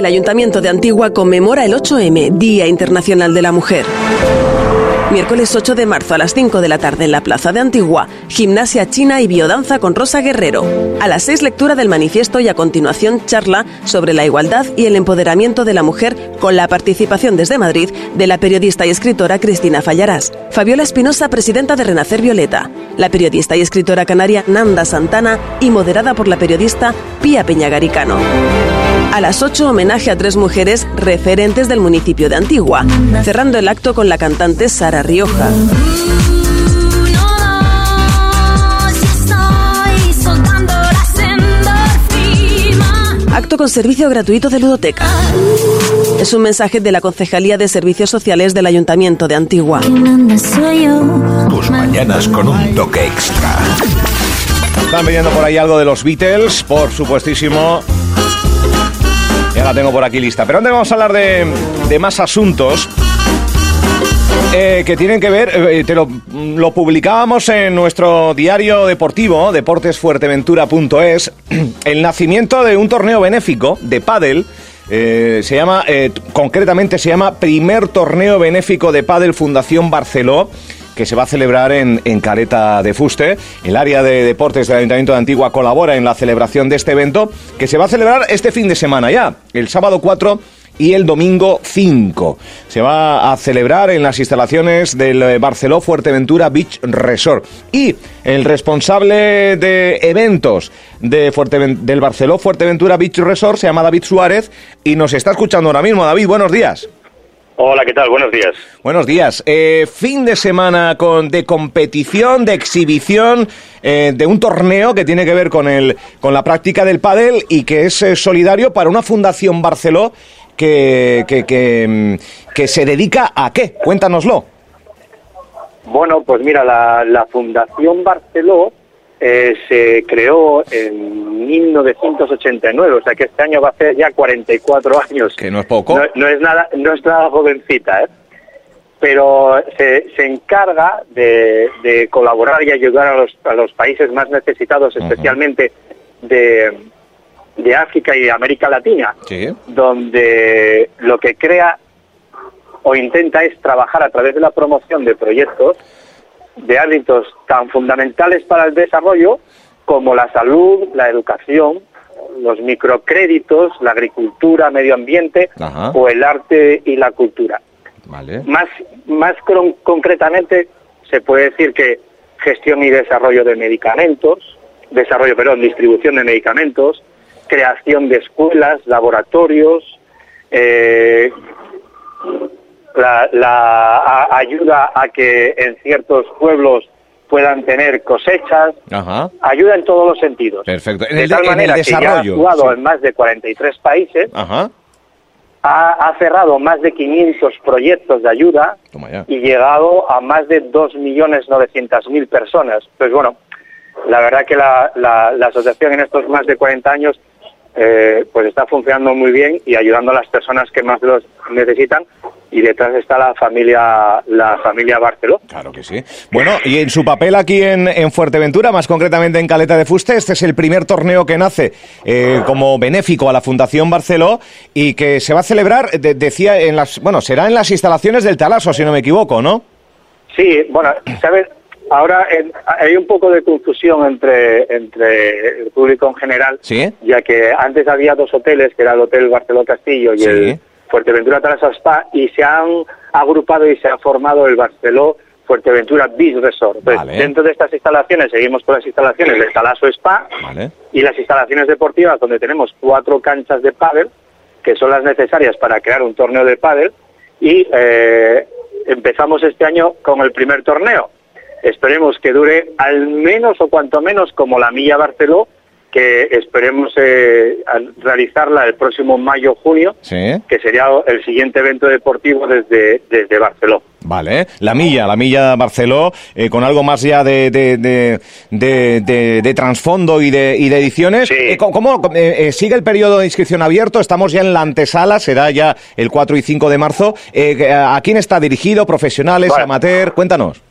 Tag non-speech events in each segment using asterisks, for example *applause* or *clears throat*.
El Ayuntamiento de Antigua conmemora el 8M, Día Internacional de la Mujer. Miércoles 8 de marzo a las 5 de la tarde en la Plaza de Antigua, gimnasia china y biodanza con Rosa Guerrero. A las 6 lectura del manifiesto y a continuación charla sobre la igualdad y el empoderamiento de la mujer con la participación desde Madrid de la periodista y escritora Cristina Fallarás. Fabiola Espinosa, presidenta de Renacer Violeta. La periodista y escritora canaria Nanda Santana y moderada por la periodista Pía Peñagaricano. A las 8 homenaje a tres mujeres referentes del municipio de Antigua, cerrando el acto con la cantante Sara Rioja. Acto con servicio gratuito de ludoteca. Es un mensaje de la Concejalía de Servicios Sociales del Ayuntamiento de Antigua. Tus mañanas con un toque extra. Están pidiendo por ahí algo de los Beatles, por supuestísimo. Ya la tengo por aquí lista. Pero antes vamos a hablar de, de más asuntos. Eh, que tienen que ver, eh, te lo, publicábamos en nuestro diario deportivo, deportesfuerteventura.es, *clears throat* el nacimiento de un torneo benéfico de pádel. Eh, se llama, concretamente se llama Primer Torneo Benéfico de Pádel Fundación Barceló que se va a celebrar en, en Careta de Fuste. El área de deportes del Ayuntamiento de Antigua colabora en la celebración de este evento, que se va a celebrar este fin de semana ya, el sábado 4 y el domingo 5. Se va a celebrar en las instalaciones del Barceló Fuerteventura Beach Resort. Y el responsable de eventos de del Barceló Fuerteventura Beach Resort se llama David Suárez y nos está escuchando ahora mismo. David, buenos días. Hola, ¿qué tal? Buenos días. Buenos días. Eh, fin de semana con, de competición, de exhibición, eh, de un torneo que tiene que ver con, el, con la práctica del pádel y que es eh, solidario para una fundación Barceló que, que, que, que, se dedica a qué? Cuéntanoslo. Bueno, pues mira, la, la Fundación Barceló eh, se creó en 1989, o sea que este año va a ser ya 44 años. Que no es poco. No, no es nada, no es nada jovencita, ¿eh? pero se, se encarga de, de, colaborar y ayudar a los, a los países más necesitados, especialmente uh -huh. de, de África y de América Latina, sí. donde lo que crea o intenta es trabajar a través de la promoción de proyectos de ámbitos tan fundamentales para el desarrollo como la salud, la educación, los microcréditos, la agricultura, medio ambiente Ajá. o el arte y la cultura. Vale. Más, más con, concretamente, se puede decir que gestión y desarrollo de medicamentos, desarrollo, perdón, distribución de medicamentos, creación de escuelas, laboratorios, eh, la, la a, ayuda a que en ciertos pueblos puedan tener cosechas, Ajá. ayuda en todos los sentidos. Perfecto. En de el, tal en manera el que ya ha desarrollo. actuado sí. en más de 43 países, Ajá. ha, ha cerrado más de 500 proyectos de ayuda y llegado a más de 2.900.000 personas. Pues bueno, la verdad que la, la, la asociación en estos más de 40 años eh, pues está funcionando muy bien y ayudando a las personas que más los necesitan y detrás está la familia la familia Barceló. Claro que sí. Bueno, y en su papel aquí en, en Fuerteventura, más concretamente en Caleta de Fuste, este es el primer torneo que nace eh, como benéfico a la Fundación Barceló y que se va a celebrar, de, decía, en las, bueno, será en las instalaciones del Talaso, si no me equivoco, ¿no? Sí, bueno, ¿sabes? Ahora en, hay un poco de confusión entre, entre el público en general, ¿Sí? ya que antes había dos hoteles, que era el Hotel Barceló Castillo y Sí. el Fuerteventura Talaso Spa, y se han agrupado y se ha formado el Barceló Fuerteventura Beach Resort. Entonces, Vale. dentro de estas instalaciones seguimos con las instalaciones del Talaso Spa Vale. y las instalaciones deportivas donde tenemos cuatro canchas de pádel, que son las necesarias para crear un torneo de pádel, y eh, empezamos este año con el primer torneo. Esperemos que dure al menos o cuanto menos como la Milla Barceló, que esperemos eh, al realizarla el próximo mayo-junio, Sí. que sería el siguiente evento deportivo desde, desde Barceló. Vale, la milla, la milla Barceló, eh, con algo más ya de, de, de, de, de- de trasfondo y de, y de ediciones. Sí. Eh, ¿Cómo, eh, eh, sigue el periodo de inscripción abierto? Estamos ya en la antesala, será ya el 4 y 5 de marzo. Eh, ¿A quién está dirigido? ¿Profesionales? Bueno. ¿Amateur? Cuéntanos.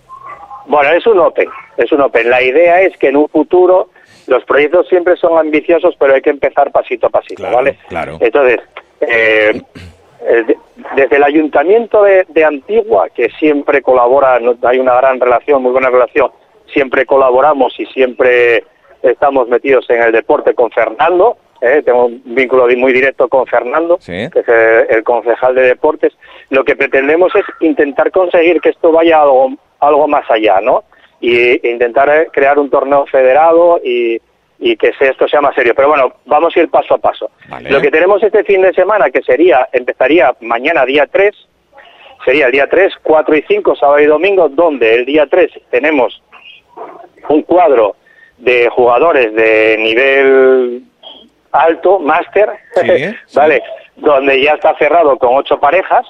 Bueno, es un Open, es un Open. La idea es que en un futuro los proyectos siempre son ambiciosos, pero hay que empezar pasito a pasito, Claro, ¿vale? claro. Entonces, eh, eh, desde el ayuntamiento de, de, Antigua, que siempre colabora, hay una gran relación, muy buena relación, siempre colaboramos y siempre estamos metidos en el deporte con Fernando, ¿eh? tengo un vínculo muy directo con Fernando, que es el, concejal de deportes. Lo que pretendemos es intentar conseguir que esto vaya algo, algo más allá, ¿no? Y intentar eh, crear un torneo federado y, y que esto sea más serio. Pero bueno, vamos a ir paso a paso. Lo que tenemos este fin de semana, que sería, empezaría mañana día 3, sería el día 3, 4 y 5, sábado y domingo, donde el día 3 tenemos un cuadro de jugadores de nivel alto, máster, *laughs* ¿vale? Donde ya está cerrado con ocho parejas.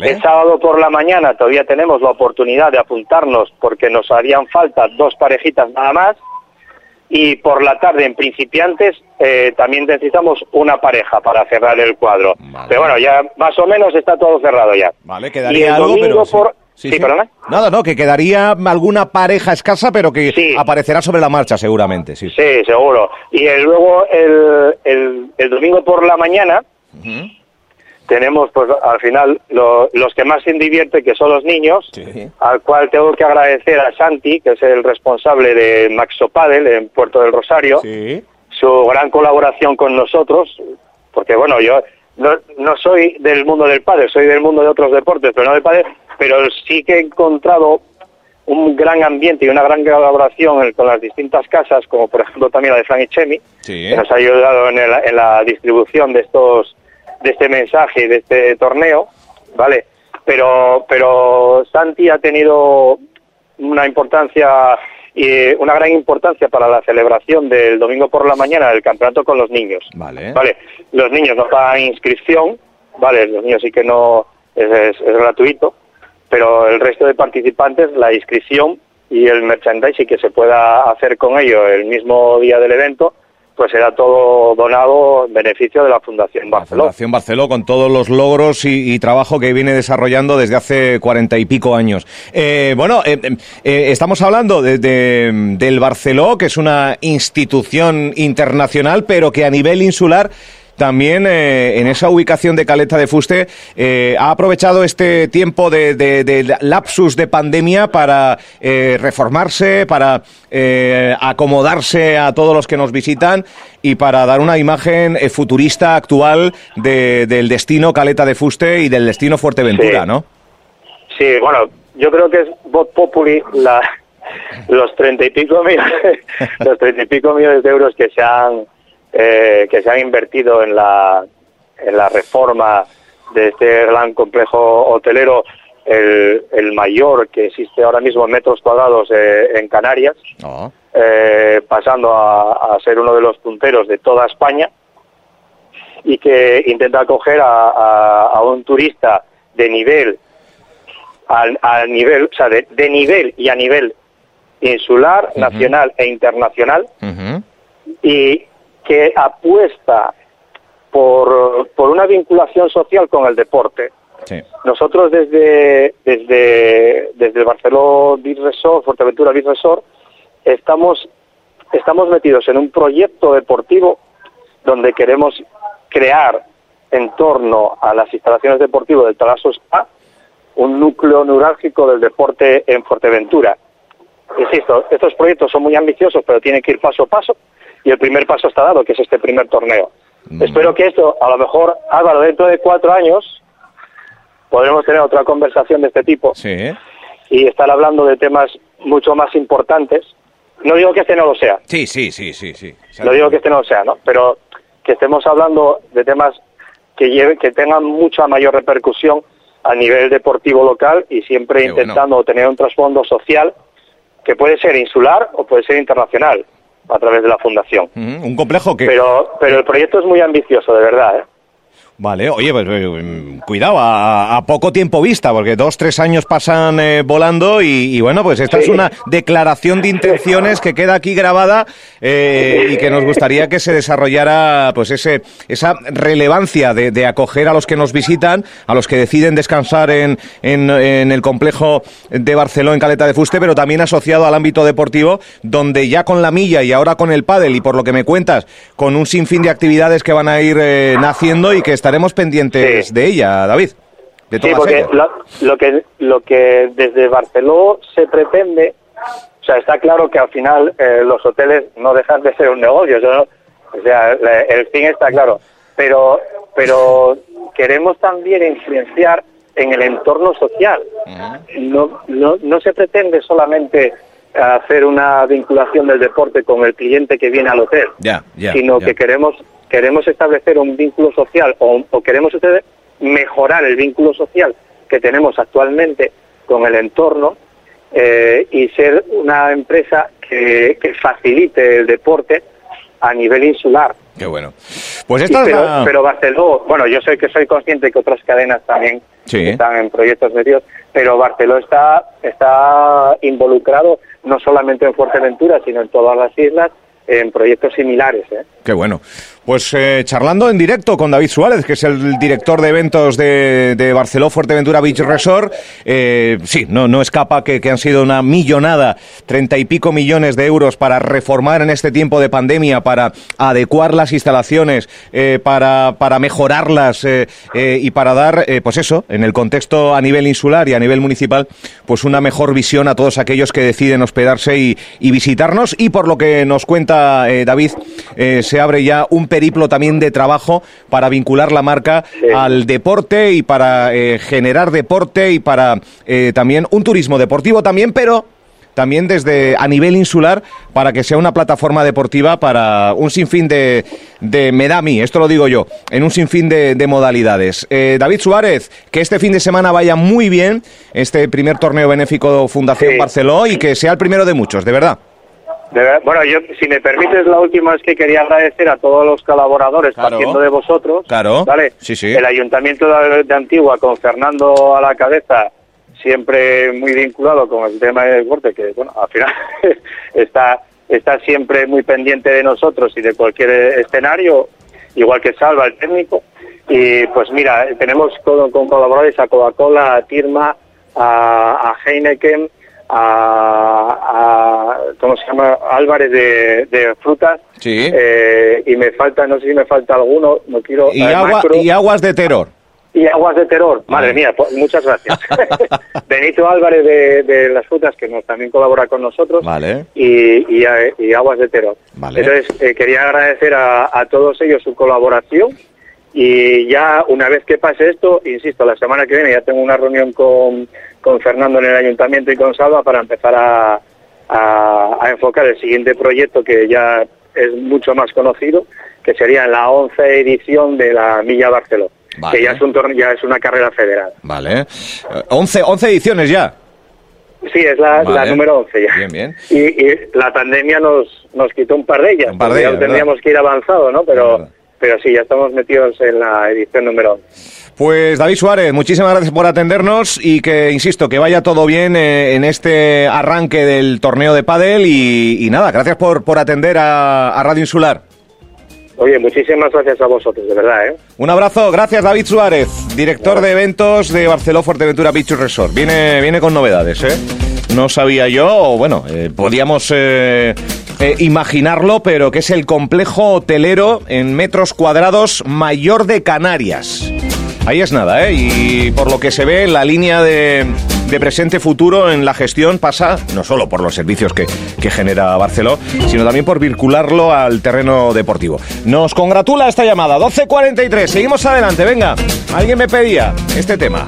El sábado por la mañana todavía tenemos la oportunidad de apuntarnos porque nos harían falta dos parejitas nada más. Y por la tarde en principiantes eh, también necesitamos una pareja para cerrar el cuadro. Pero bueno, ya más o menos está todo cerrado ya. Vale, quedaría algo, pero por, Sí, sí, Nada, no, que quedaría alguna pareja escasa, pero que aparecerá sobre la marcha seguramente, sí. Sí, seguro. Y luego el, el, domingo por la mañana tenemos, pues al final, los que más se divierten, que son los niños, al cual tengo que agradecer a Santi, que es el responsable de Maxo Padel en Puerto del Rosario, su gran colaboración con nosotros, porque bueno, yo no, no soy del mundo del padre, soy del mundo de otros deportes, pero no del padre, pero sí que he encontrado un gran ambiente y una gran colaboración con las distintas casas, como por ejemplo también la de Frank Chemi, que nos ha ayudado en, en, la distribución de estos de este mensaje de este torneo, ¿vale? Pero pero Santi ha tenido una importancia y una gran importancia para la celebración del domingo por la mañana del campeonato con los niños. Vale. Vale. Los niños no pagan inscripción, vale. Los niños sí que no es, es, gratuito, pero el resto de participantes la inscripción y el merchandising que se pueda hacer con ello el mismo día del evento pues será todo donado en beneficio de la Fundación Barceló. Fundación Barceló con todos los logros y, trabajo que viene desarrollando desde hace cuarenta y pico años. Eh, bueno, eh, eh, estamos hablando de, del Barceló, que es una institución internacional, pero que a nivel insular también eh, en esa ubicación de Caleta de Fuste eh, ha aprovechado este tiempo de, lapsus de pandemia para eh, reformarse, para acomodarse a todos los que nos visitan y para dar una imagen futurista actual del destino Caleta de Fuste y del destino Fuerteventura, ¿no? Sí, bueno, yo creo que es voz populi los treinta y pico millones, *laughs* los treinta y pico millones de euros que se han eh, que se han invertido en la, en la reforma de este gran complejo hotelero, el, el mayor que existe ahora mismo en metros cuadrados eh, en Canarias, ah. eh, pasando a, ser uno de los punteros de toda España y que intenta acoger a, a, un turista de nivel, al, nivel, o sea, de, nivel y a nivel insular, nacional e internacional, y que apuesta por, por una vinculación social con el deporte. Nosotros desde, desde, desde Barcelona Beach Resort, Fuerteventura Beach Resort, estamos, estamos metidos en un proyecto deportivo donde queremos crear en torno a las instalaciones deportivas del Talaso Spa un núcleo neurálgico del deporte en Fuerteventura. Insisto, estos proyectos son muy ambiciosos, pero tienen que ir paso a paso y el primer paso está dado, que es este primer torneo. Mm. Espero que esto, a lo mejor, Álvaro, dentro de cuatro años, podremos tener otra conversación de este tipo y estar hablando de temas mucho más importantes. No digo que este no lo sea. Sí, sí, sí, sí, sí. No digo que este no lo sea, ¿no? Pero que estemos hablando de temas que, lleve, que tengan mucha mayor repercusión a nivel deportivo local y siempre intentando tener un trasfondo social que puede ser insular o puede ser internacional a través de la fundación. un complejo que... Pero, pero el proyecto es muy ambicioso, de verdad. ¿eh? Vale, oye, pues eh, cuidado, a, poco tiempo vista, porque dos, tres años pasan eh, volando y, bueno, pues esta es una declaración de intenciones que queda aquí grabada eh, y que nos gustaría que se desarrollara pues ese, esa relevancia de, acoger a los que nos visitan, a los que deciden descansar en, en, el complejo de Barcelona, en Caleta de Fuste, pero también asociado al ámbito deportivo, donde ya con la milla y ahora con el pádel y por lo que me cuentas, con un sinfín de actividades que van a ir naciendo y que estarán estaremos pendientes de ella, David. De sí, porque lo, que, lo que desde Barcelona se pretende, o sea, está claro que al final eh, los hoteles no dejan de ser un negocio, o sea, el fin está claro, pero, pero queremos también influenciar en el entorno social. no, no, no se pretende solamente hacer una vinculación del deporte con el cliente que viene al hotel, sino que queremos queremos establecer un vínculo social o, queremos mejorar el vínculo social que tenemos actualmente con el entorno eh, y ser una empresa que, facilite el deporte a nivel insular. Qué bueno. Pues pero, Barcelona, bueno, yo sé que soy consciente que otras cadenas también están en proyectos medios, pero Barcelona está, está involucrado no solamente en Fuerteventura, sino en todas las islas en proyectos similares. ¿eh? Qué bueno. Pues eh, charlando en directo con David Suárez, que es el director de eventos de, de Barceló Fuerteventura Beach Resort. Eh, sí, no, no escapa que, que, han sido una millonada, treinta y pico millones de euros para reformar en este tiempo de pandemia, para adecuar las instalaciones, eh, para, para mejorarlas eh, eh, y para dar, pues eso, en el contexto a nivel insular y a nivel municipal, pues una mejor visión a todos aquellos que deciden hospedarse y, y visitarnos. Y por lo que nos cuenta David, se abre ya un periplo también de trabajo para vincular la marca al deporte y para eh, generar deporte y para eh, también un turismo deportivo también, pero también desde a nivel insular para que sea una plataforma deportiva para un sinfín de, de Medami, esto lo digo yo, en un sinfín de, de modalidades. Eh, David Suárez, que este fin de semana vaya muy bien este primer torneo benéfico Fundación Barceló y que sea el primero de muchos, de verdad bueno, yo, si me permites, la última es que quería agradecer a todos los colaboradores, partiendo de vosotros. Claro. ¿vale? Sí, sí. El Ayuntamiento de, Antigua, con Fernando a la cabeza, siempre muy vinculado con el tema del deporte, que, bueno, al final *laughs* está, está siempre muy pendiente de nosotros y de cualquier escenario, igual que Salva, el técnico. Y pues mira, tenemos con, colaboradores a Coca-Cola, a Tirma, a, a Heineken a, ¿cómo se llama? Álvarez de, frutas. Sí. Eh, y me falta, no sé si me falta alguno, no quiero... Y, y aguas de terror. Y aguas de terror, madre mía, pues, muchas gracias. *laughs* *laughs* Benito Álvarez de, las frutas, que nos también colabora con nosotros, vale. y, y, aguas de terror. Vale. Entonces, eh, quería agradecer a, a todos ellos su colaboración y ya una vez que pase esto, insisto, la semana que viene ya tengo una reunión con, con Fernando en el ayuntamiento y con Salva para empezar a, a, enfocar el siguiente proyecto que ya es mucho más conocido, que sería la 11 edición de la Milla Barcelona, que ya es, un ya es una carrera federal. Vale. 11, eh, 11 ediciones ya. Sí, es la, número 11 ya. Bien, bien. Y, la pandemia nos, nos quitó un par de ellas. Un par de ellas, tendríamos que ir avanzado, ¿no? Pero pero sí, ya estamos metidos en la edición número 11. Pues David Suárez, muchísimas gracias por atendernos y que, insisto, que vaya todo bien eh, en este arranque del torneo de pádel y, nada, gracias por, por atender a, Radio Insular. Oye, muchísimas gracias a vosotros, de verdad, ¿eh? Un abrazo, gracias David Suárez, director de eventos de Barceló Fuerteventura Beach Resort. Viene, viene con novedades, ¿eh? No sabía yo, o bueno, eh, podíamos eh, eh, imaginarlo, pero que es el complejo hotelero en metros cuadrados mayor de Canarias. Ahí es nada, ¿eh? Y por lo que se ve, la línea de, presente-futuro en la gestión pasa no solo por los servicios que, que genera Barceló, sino también por vincularlo al terreno deportivo. Nos congratula esta llamada, 12.43, seguimos adelante, venga, alguien me pedía este tema.